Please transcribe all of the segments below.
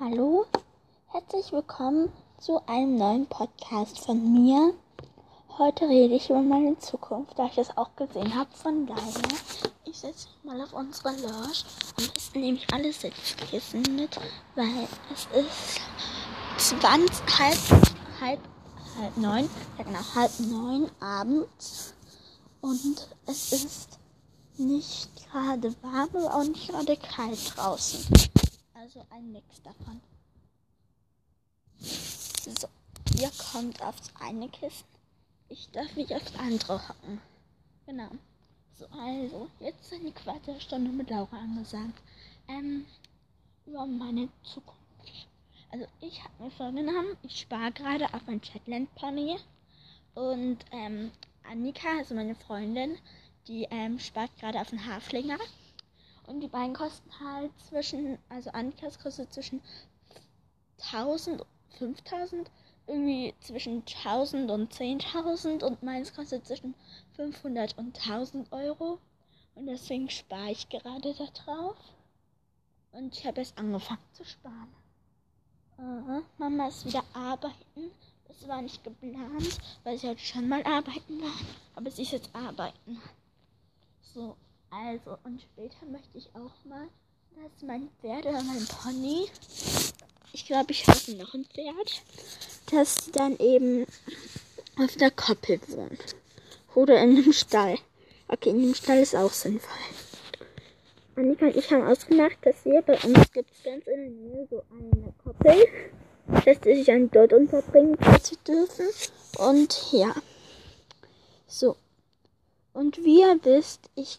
Hallo, herzlich willkommen zu einem neuen Podcast von mir. Heute rede ich über meine Zukunft, da ich das auch gesehen habe. Von daher, ich setze mich mal auf unsere Lounge. Am besten nehme ich alle Sitzkissen mit, weil es ist 20, halb, halb, halb neun, ja genau, halb neun abends. Und es ist nicht gerade warm, aber auch nicht gerade kalt draußen. Also ein Mix davon. So, ihr kommt aufs eine Kissen. Ich darf mich aufs andere hocken. Genau. So, also, jetzt eine Quartalstunde mit Laura angesagt. Ähm, über meine Zukunft. Also, ich habe mir vorgenommen, ich spare gerade auf ein Chatland Pony. Und, ähm, Annika, also meine Freundin, die, ähm, spart gerade auf einen Haflinger. Und die beiden kosten halt zwischen, also Annikas kostet zwischen 1000 5000, irgendwie zwischen 1000 und 10.000 und meins kostet zwischen 500 und 1000 Euro. Und deswegen spare ich gerade da drauf. Und ich habe jetzt angefangen zu sparen. Uh, Mama ist wieder arbeiten. Das war nicht geplant, weil sie heute schon mal arbeiten war. Aber sie ist jetzt arbeiten. So, also, und später möchte ich auch mal, dass mein Pferd oder mein Pony ich glaube, ich habe noch ein Pferd, das dann eben auf der Koppel wohnt. Oder in einem Stall. Okay, in dem Stall ist auch sinnvoll. Annika und ich haben ausgemacht, dass hier bei uns gibt es ganz in der Nähe so eine Koppel, dass sie sich dann dort unterbringen dürfen. Und ja. So. Und wie ihr wisst, ich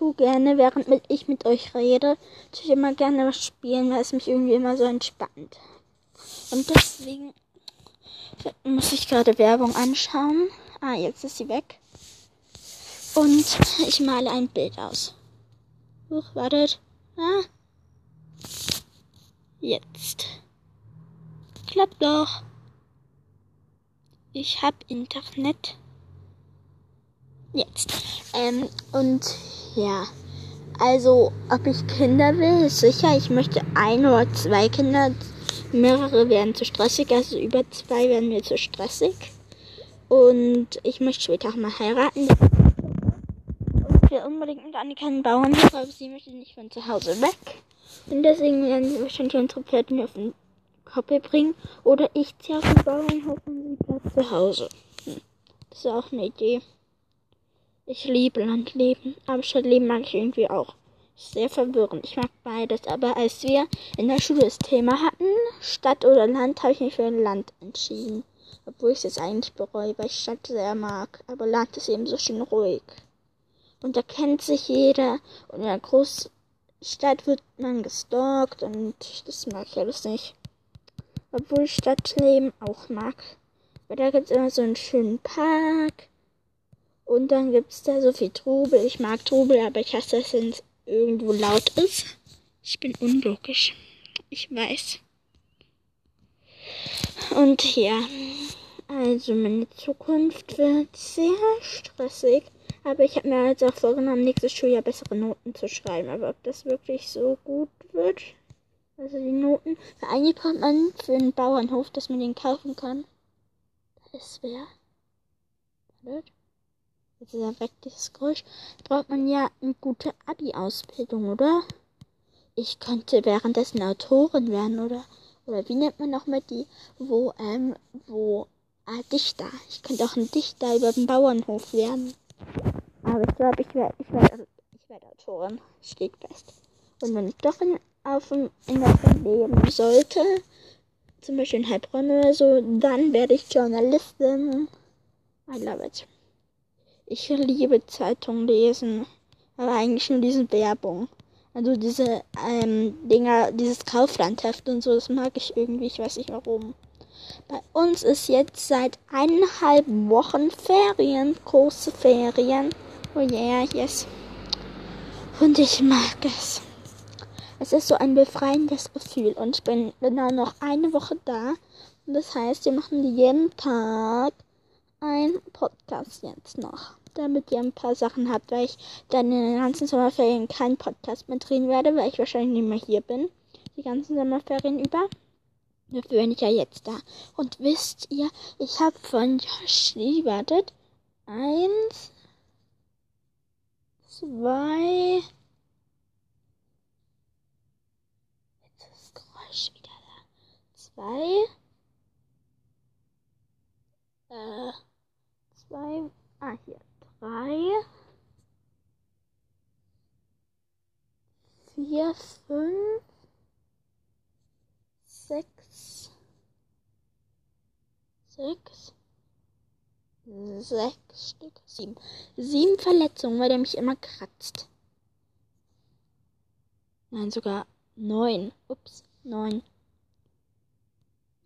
tue gerne, während ich mit euch rede, tue ich immer gerne was spielen, weil es mich irgendwie immer so entspannt. Und deswegen muss ich gerade Werbung anschauen. Ah, jetzt ist sie weg. Und ich male ein Bild aus. Huch, wartet. Ah. Jetzt. Klappt doch. Ich hab Internet. Jetzt. Ähm, und ja. Also, ob ich Kinder will, ist sicher. Ich möchte ein oder zwei Kinder. Mehrere werden zu stressig, also über zwei werden mir zu stressig. Und ich möchte später auch mal heiraten. Ich will unbedingt mit Annika einen Bauernhof, aber sie möchte nicht von zu Hause weg. Und deswegen werden sie wahrscheinlich unsere Pferde auf den Koppel bringen. Oder ich ziehe auf den Bauernhof und sie bleibt zu Hause. Hm. Das ist auch eine Idee. Ich liebe Landleben, aber Stadtleben mag ich irgendwie auch. Sehr verwirrend. Ich mag beides, aber als wir in der Schule das Thema hatten, Stadt oder Land, habe ich mich für Land entschieden. Obwohl ich es jetzt eigentlich bereue, weil ich Stadt sehr mag. Aber Land ist eben so schön ruhig. Und da kennt sich jeder. Und in der Großstadt wird man gestalkt und das mag ich alles nicht. Obwohl ich Stadtleben auch mag. Weil da gibt es immer so einen schönen Park und dann gibt es da so viel Trubel. Ich mag Trubel, aber ich hasse es, wenn es irgendwo laut ist. Ich bin unlogisch. Ich weiß. Und ja, also meine Zukunft wird sehr stressig. Aber ich habe mir jetzt auch vorgenommen, nächstes Schuljahr bessere Noten zu schreiben. Aber ob das wirklich so gut wird, also die Noten, weil eigentlich braucht man für einen Bauernhof, dass man den kaufen kann. Das wäre. Wartet ist er weg, dieses Geräusch, braucht man ja eine gute Abi-Ausbildung, oder? Ich könnte währenddessen Autorin werden, oder? Oder wie nennt man nochmal die, wo, ähm, wo, ah, Dichter. Ich könnte auch ein Dichter über den Bauernhof werden. Aber ich glaube, ich werde, ich werde, ich werde Autorin. Steht fest. Und wenn ich doch in, auf dem, in der leben sollte, zum Beispiel in Heilbronn oder so, dann werde ich Journalistin. I love it. Ich liebe Zeitung lesen, aber eigentlich nur diese Werbung. Also diese ähm, Dinger, dieses Kauflandheft und so, das mag ich irgendwie, ich weiß nicht warum. Bei uns ist jetzt seit eineinhalb Wochen Ferien, große Ferien. Oh yeah, yes. Und ich mag es. Es ist so ein befreiendes Gefühl und ich bin genau noch eine Woche da. Das heißt, wir machen jeden Tag einen Podcast jetzt noch damit ihr ein paar Sachen habt, weil ich dann in den ganzen Sommerferien keinen Podcast mehr drehen werde, weil ich wahrscheinlich nicht mehr hier bin. die ganzen Sommerferien über. Dafür bin ich ja jetzt da. Und wisst ihr, ich habe von Yoshi, wartet, eins, zwei, jetzt ist das Geräusch wieder da, zwei, äh, zwei, ah, hier, drei, vier, fünf, sechs, sechs, sechs Stück, sieben. Sieben Verletzungen, weil der mich immer kratzt. Nein, sogar neun. Ups, neun.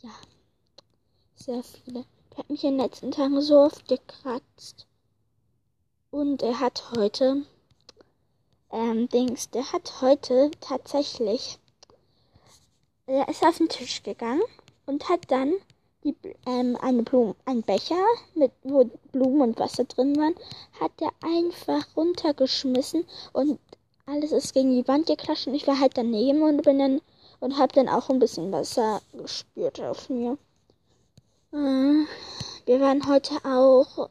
Ja, sehr viele. Der hat mich in den letzten Tagen so oft gekratzt. Und er hat heute, ähm, Dings, der hat heute tatsächlich, er ist auf den Tisch gegangen und hat dann die, ähm, eine Blume, ein Becher, mit, wo Blumen und Wasser drin waren, hat er einfach runtergeschmissen und alles ist gegen die Wand geklatscht und ich war halt daneben und bin dann und habe dann auch ein bisschen Wasser gespürt auf mir. Äh, wir waren heute auch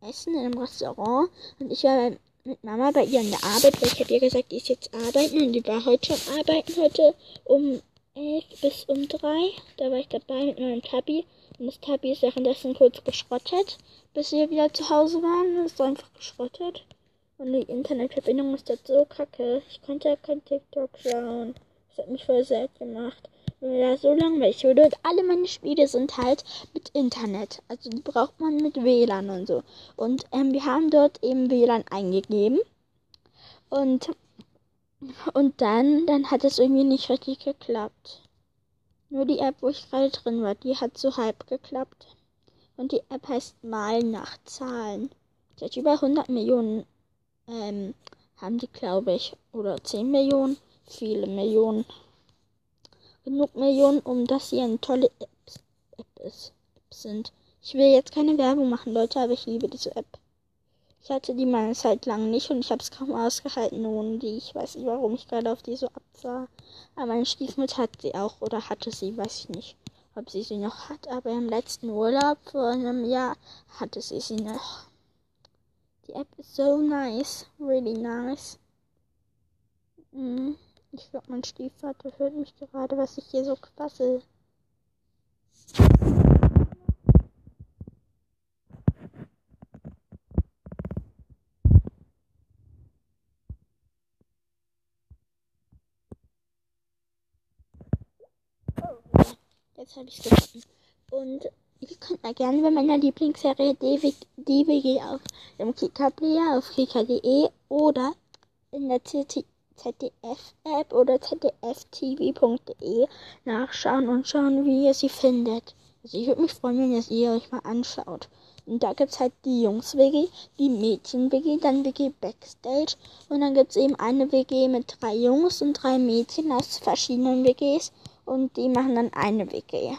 essen in einem Restaurant und ich war mit Mama bei ihr in der Arbeit, weil ich habe ihr gesagt, die ist jetzt arbeiten und die war heute schon arbeiten, heute um elf bis um drei. Da war ich dabei mit meinem Tabi. Und das Tabi ist währenddessen kurz geschrottet, bis wir wieder zu Hause waren. Es ist einfach geschrottet. Und die Internetverbindung ist jetzt so kacke. Ich konnte ja kein TikTok schauen. Das hat mich voll sad gemacht. Weil da so langweilig wurde. Und alle meine Spiele sind halt mit Internet. Also die braucht man mit WLAN und so. Und ähm, wir haben dort eben WLAN eingegeben. Und und dann, dann hat es irgendwie nicht richtig geklappt. Nur die App, wo ich gerade drin war, die hat so halb geklappt. Und die App heißt Mal nach Zahlen. Seit über 100 Millionen ähm, haben die, glaube ich. Oder 10 Millionen. Viele Millionen. Genug Millionen, um dass sie eine tolle App, App ist. App sind. Ich will jetzt keine Werbung machen, Leute, aber ich liebe diese App. Ich hatte die mal eine Zeit lang nicht und ich habe es kaum ausgehalten ohne die. Ich weiß nicht, warum ich gerade auf die so absah. Aber meine Stiefmutter hat sie auch oder hatte sie, weiß ich nicht, ob sie sie noch hat. Aber im letzten Urlaub vor einem Jahr hatte sie sie noch. Die App ist so nice, really nice. Ich glaube, mein Stiefvater hört mich gerade, was ich hier so quassel. Jetzt habe ich es gefunden. Und ihr könnt mal gerne bei meiner Lieblingsserie DWG auf dem Kika-Player auf kika.de oder in der ZDF-App oder zdftv.de nachschauen und schauen, wie ihr sie findet. Also ich würde mich freuen, wenn ihr sie euch mal anschaut. Und da gibt es halt die Jungs-WG, die Mädchen-WG, dann WG Backstage. Und dann gibt es eben eine WG mit drei Jungs und drei Mädchen aus verschiedenen WGs und die machen dann eine WG.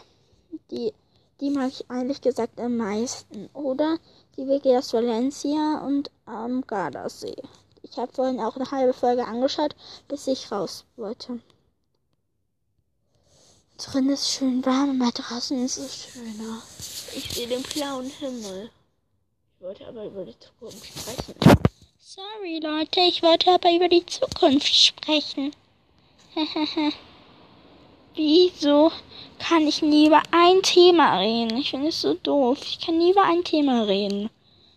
Die, die mag ich eigentlich gesagt am meisten. Oder die WG aus Valencia und am Gardasee. Ich habe vorhin auch eine halbe Folge angeschaut, bis ich raus wollte. Drin ist schön warm, aber draußen ist es schöner. Ich sehe den blauen Himmel. Ich wollte aber über die Zukunft sprechen. Sorry, Leute, ich wollte aber über die Zukunft sprechen. Wieso kann ich nie über ein Thema reden? Ich finde es so doof. Ich kann nie über ein Thema reden.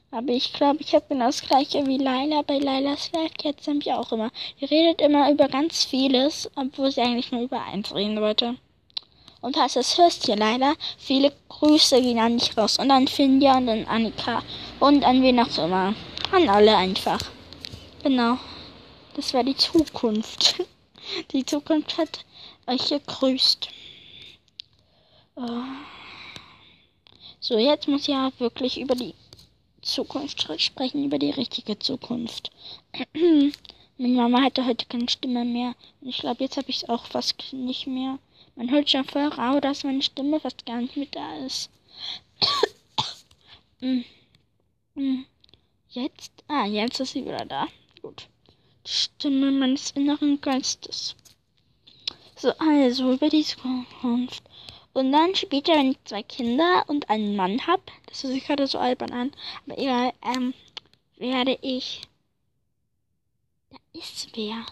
Aber ich glaube, ich habe genau das gleiche wie Laila bei Lailas Live Cats nämlich auch immer. Die redet immer über ganz vieles, obwohl sie eigentlich nur über eins reden wollte. Und falls du es hörst hier leider, viele Grüße gehen an dich raus. Und an Finja und an Annika. Und an wen auch immer. An alle einfach. Genau. Das war die Zukunft. Die Zukunft hat euch gegrüßt. Uh. So, jetzt muss ich ja wirklich über die Zukunft sprechen, über die richtige Zukunft. Meine Mama hatte heute keine Stimme mehr. Und ich glaube, jetzt habe ich es auch fast nicht mehr. Man hört schon voll rau, dass meine Stimme fast gar nicht mehr da ist. Mm. Mm. jetzt? Ah, jetzt ist sie wieder da. Gut. Die Stimme meines inneren Geistes. So, also über die Zukunft. Und dann später, wenn ich zwei Kinder und einen Mann habe, das hört sich gerade so albern an, aber egal, ähm, werde ich. Da ist wer.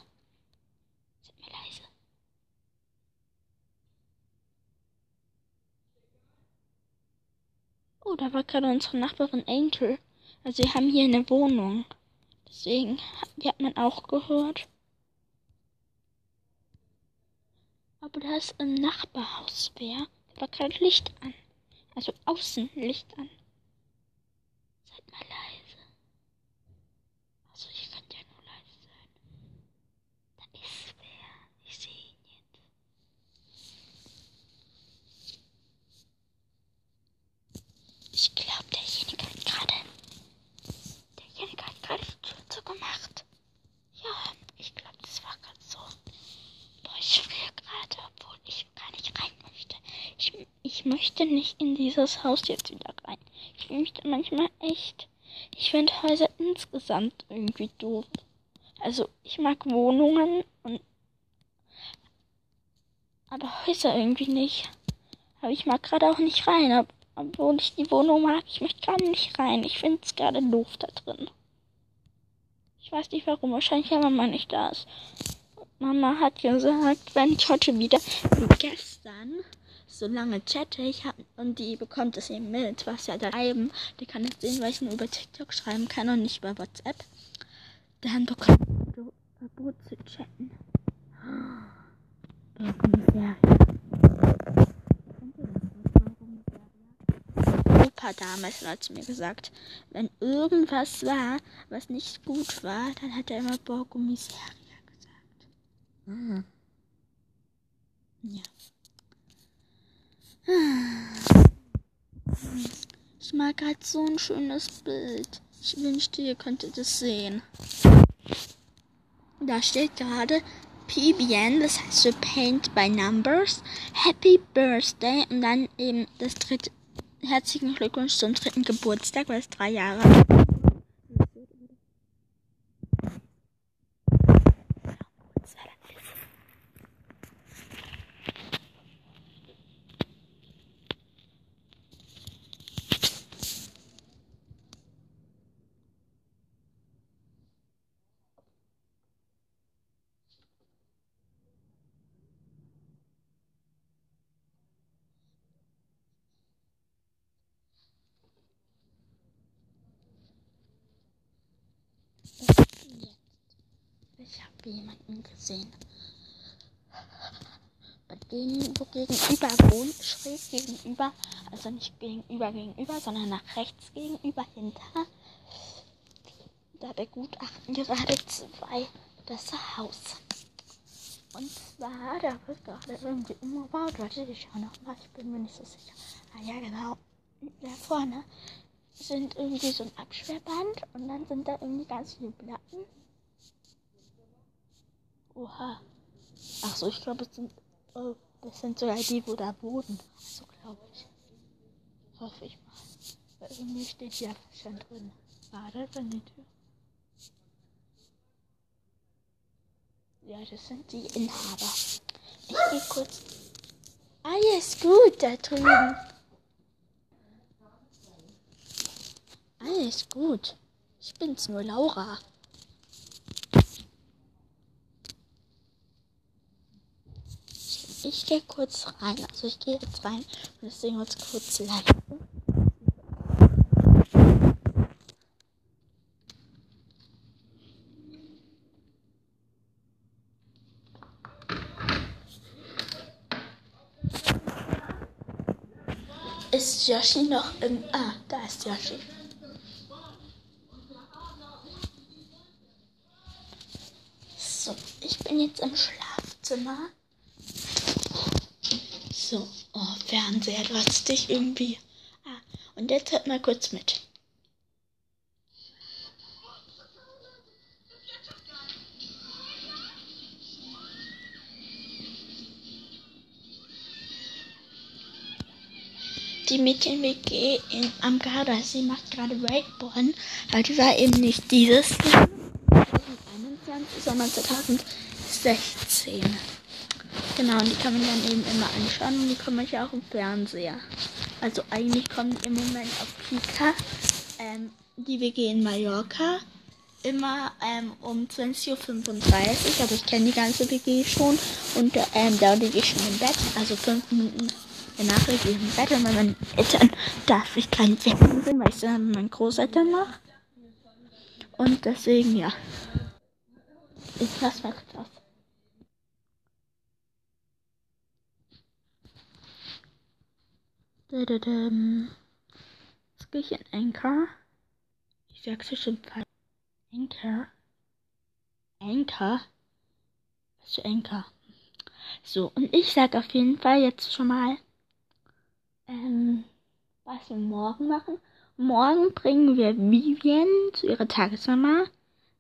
Seid mal leise. Oh, da war gerade unsere Nachbarin Angel. Also wir haben hier eine Wohnung. Deswegen, die hat man auch gehört. Aber da ist im Nachbarhaus wer. Da war gerade Licht an. Also außen Licht an. Seid mal leise. Also ich kann ja nur leise sein. Da ist wer. Ich sehe ihn jetzt. Ich glaube, derjenige hat gerade. Derjenige hat gerade die Tür zugemacht. Ja, ich glaube, das war gerade so. Boah, ich friere gerade, obwohl ich gar nicht rein möchte. Ich, ich möchte nicht in dieses Haus jetzt wieder rein. Ich möchte manchmal echt. Ich finde Häuser insgesamt irgendwie doof. Also, ich mag Wohnungen und. Aber Häuser irgendwie nicht. Aber ich mag gerade auch nicht rein. Ob, obwohl ich die Wohnung mag, ich möchte gerade nicht rein. Ich finde es gerade doof da drin. Ich weiß nicht warum. Wahrscheinlich, weil Mama nicht da ist. Mama hat gesagt, wenn ich heute wieder wie gestern so lange chatte ich hab, und die bekommt es eben mit, was ja da schreiben, die kann jetzt sehen, weil ich nur über TikTok schreiben kann und nicht über WhatsApp, dann bekommt du Verbot zu chatten. Opa damals hat zu mir gesagt, wenn irgendwas war, was nicht gut war, dann hat er immer Borgomiseria gesagt. Ah. Ja. Ich mag halt so ein schönes Bild. Ich wünschte, ihr könntet es sehen. Da steht gerade PBN, das heißt für Paint by Numbers. Happy Birthday und dann eben das dritte. Herzlichen Glückwunsch zum dritten Geburtstag, weil es drei Jahre alt Ich habe jemanden gesehen. Bei denen, wo gegenüber wohnt, schräg gegenüber, also nicht gegenüber gegenüber, sondern nach rechts gegenüber hinter. Da begutachten gerade zwei das Haus. Und zwar, da wird gerade irgendwie umgebaut. Warte, ich schau noch mal, ich bin mir nicht so sicher. Ah ja, genau. Da vorne sind irgendwie so ein Absperrband und dann sind da irgendwie ganz viele Platten. Oha. Ach so, ich glaube, es sind, oh, das sind sogar die, wo da wohnen. So glaube ich. Hoffe ich mal. Weil irgendwie steht ja schon drin. War das an die Tür? Ja, das sind die Inhaber. Ich gehe kurz. Alles gut da drüben. Alles gut. Ich bin's nur Laura. Ich gehe kurz rein. Also ich gehe jetzt rein und deswegen jetzt kurz live. Ist Yoshi noch im... Ah, da ist Yoshi. So, ich bin jetzt im Schlafzimmer. So, oh, Fernseher, dich irgendwie. Ah, und jetzt hört mal kurz mit. Die Mädchen-WG in- am Gardasee macht gerade Wakeboarden, aber die war eben nicht dieses Jahr, 2021, sondern 2016. Genau, und die kann man dann eben immer anschauen und die kommen ja auch im Fernseher. Also eigentlich kommt im Moment auf Kika ähm, die WG in Mallorca immer ähm, um 20.35 Uhr, aber ich kenne die ganze WG schon und ähm, da liege ich schon im Bett, also fünf Minuten danach liege ich im Bett und bei meinen Eltern darf ich kein Wecken sehen, weil ich dann mit meinen Großeltern mache. Und deswegen, ja. Ich lasse mal kurz auf. Jetzt gehe ich in Anchor. Ja schon falsch. Anchor. Anchor? Was für Anchor? So, und ich sag auf jeden Fall jetzt schon mal, ähm, was wir morgen machen. Morgen bringen wir Vivian zu ihrer Tagesmama,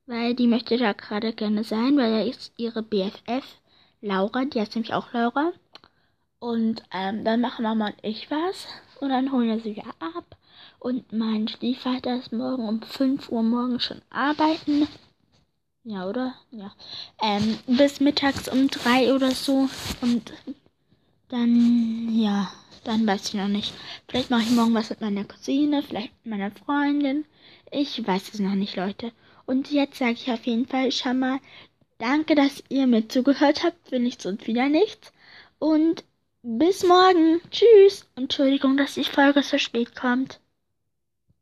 weil die möchte da gerade gerne sein, weil er ist ihre BFF, Laura, die heißt nämlich auch Laura. Und ähm, dann machen Mama und ich was. Und dann holen wir sie wieder ab. Und mein Stiefvater ist morgen um 5 Uhr morgens schon arbeiten. Ja, oder? Ja. Ähm, bis mittags um 3 oder so. Und dann, ja, dann weiß ich noch nicht. Vielleicht mache ich morgen was mit meiner Cousine, vielleicht mit meiner Freundin. Ich weiß es noch nicht, Leute. Und jetzt sage ich auf jeden Fall schon mal, danke, dass ihr mir zugehört habt für nichts und wieder nichts. Und bis morgen. Tschüss. Entschuldigung, dass die Folge so spät kommt.